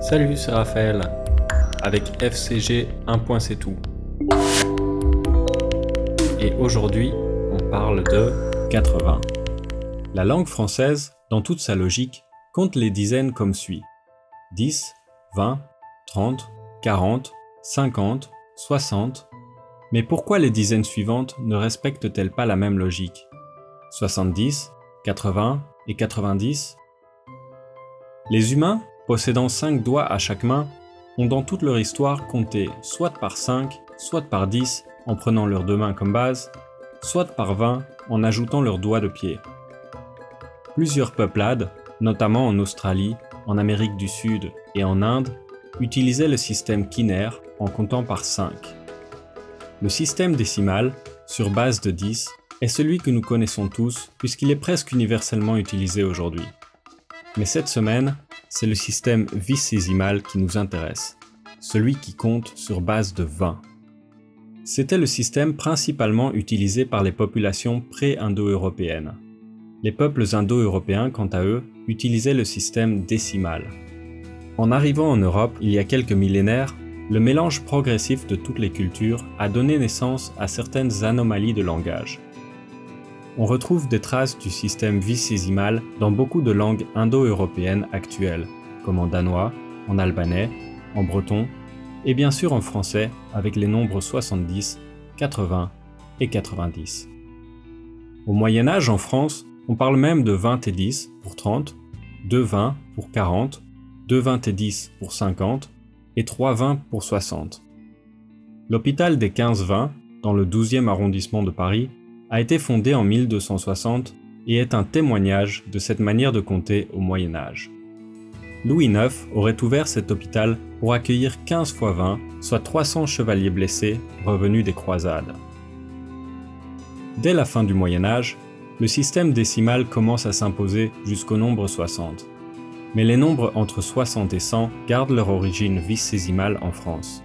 Salut, c'est Raphaël, avec FCG 1. C'est tout. Et aujourd'hui, on parle de 80. La langue française, dans toute sa logique, compte les dizaines comme suit 10, 20, 30, 40, 50, 60. Mais pourquoi les dizaines suivantes ne respectent-elles pas la même logique? 70, 80 et 90 Les humains, possédant 5 doigts à chaque main, ont dans toute leur histoire compté soit par 5, soit par 10 en prenant leurs deux mains comme base, soit par 20 en ajoutant leurs doigts de pied. Plusieurs peuplades, notamment en Australie, en Amérique du Sud et en Inde, utilisaient le système quinaire en comptant par 5. Le système décimal, sur base de 10, est celui que nous connaissons tous puisqu'il est presque universellement utilisé aujourd'hui. Mais cette semaine, c'est le système vicésimal qui nous intéresse, celui qui compte sur base de 20. C'était le système principalement utilisé par les populations pré-indo-européennes. Les peuples indo-européens, quant à eux, utilisaient le système décimal. En arrivant en Europe il y a quelques millénaires, le mélange progressif de toutes les cultures a donné naissance à certaines anomalies de langage. On retrouve des traces du système vicésimal dans beaucoup de langues indo-européennes actuelles, comme en danois, en albanais, en breton, et bien sûr en français avec les nombres 70, 80 et 90. Au Moyen Âge en France, on parle même de 20 et 10 pour 30, 2 20 pour 40, 2 20 et 10 pour 50 et 3 20 pour 60. L'hôpital des 15-20, dans le 12e arrondissement de Paris, a été fondé en 1260 et est un témoignage de cette manière de compter au Moyen Âge. Louis IX aurait ouvert cet hôpital pour accueillir 15 x 20, soit 300 chevaliers blessés revenus des croisades. Dès la fin du Moyen Âge, le système décimal commence à s'imposer jusqu'au nombre 60 mais les nombres entre 60 et 100 gardent leur origine vicésimale en France.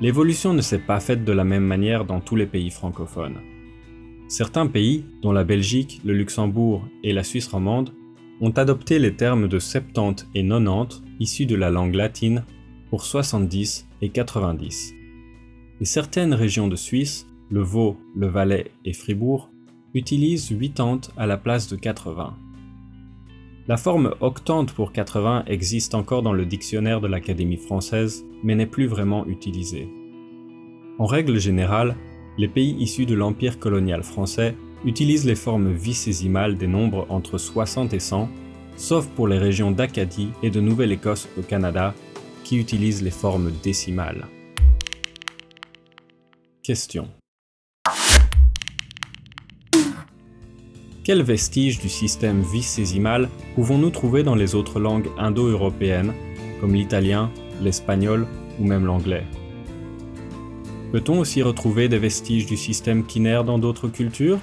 L'évolution ne s'est pas faite de la même manière dans tous les pays francophones. Certains pays, dont la Belgique, le Luxembourg et la Suisse romande, ont adopté les termes de 70 et 90 issus de la langue latine pour 70 et 90. Et certaines régions de Suisse, le Vaud, le Valais et Fribourg, utilisent 80 à la place de 80. La forme octante pour 80 existe encore dans le dictionnaire de l'Académie française, mais n'est plus vraiment utilisée. En règle générale, les pays issus de l'empire colonial français utilisent les formes vicésimales des nombres entre 60 et 100, sauf pour les régions d'Acadie et de Nouvelle-Écosse au Canada, qui utilisent les formes décimales. Question. Quels vestiges du système vicésimal pouvons-nous trouver dans les autres langues indo-européennes, comme l'italien, l'espagnol ou même l'anglais? Peut-on aussi retrouver des vestiges du système quinaire dans d'autres cultures?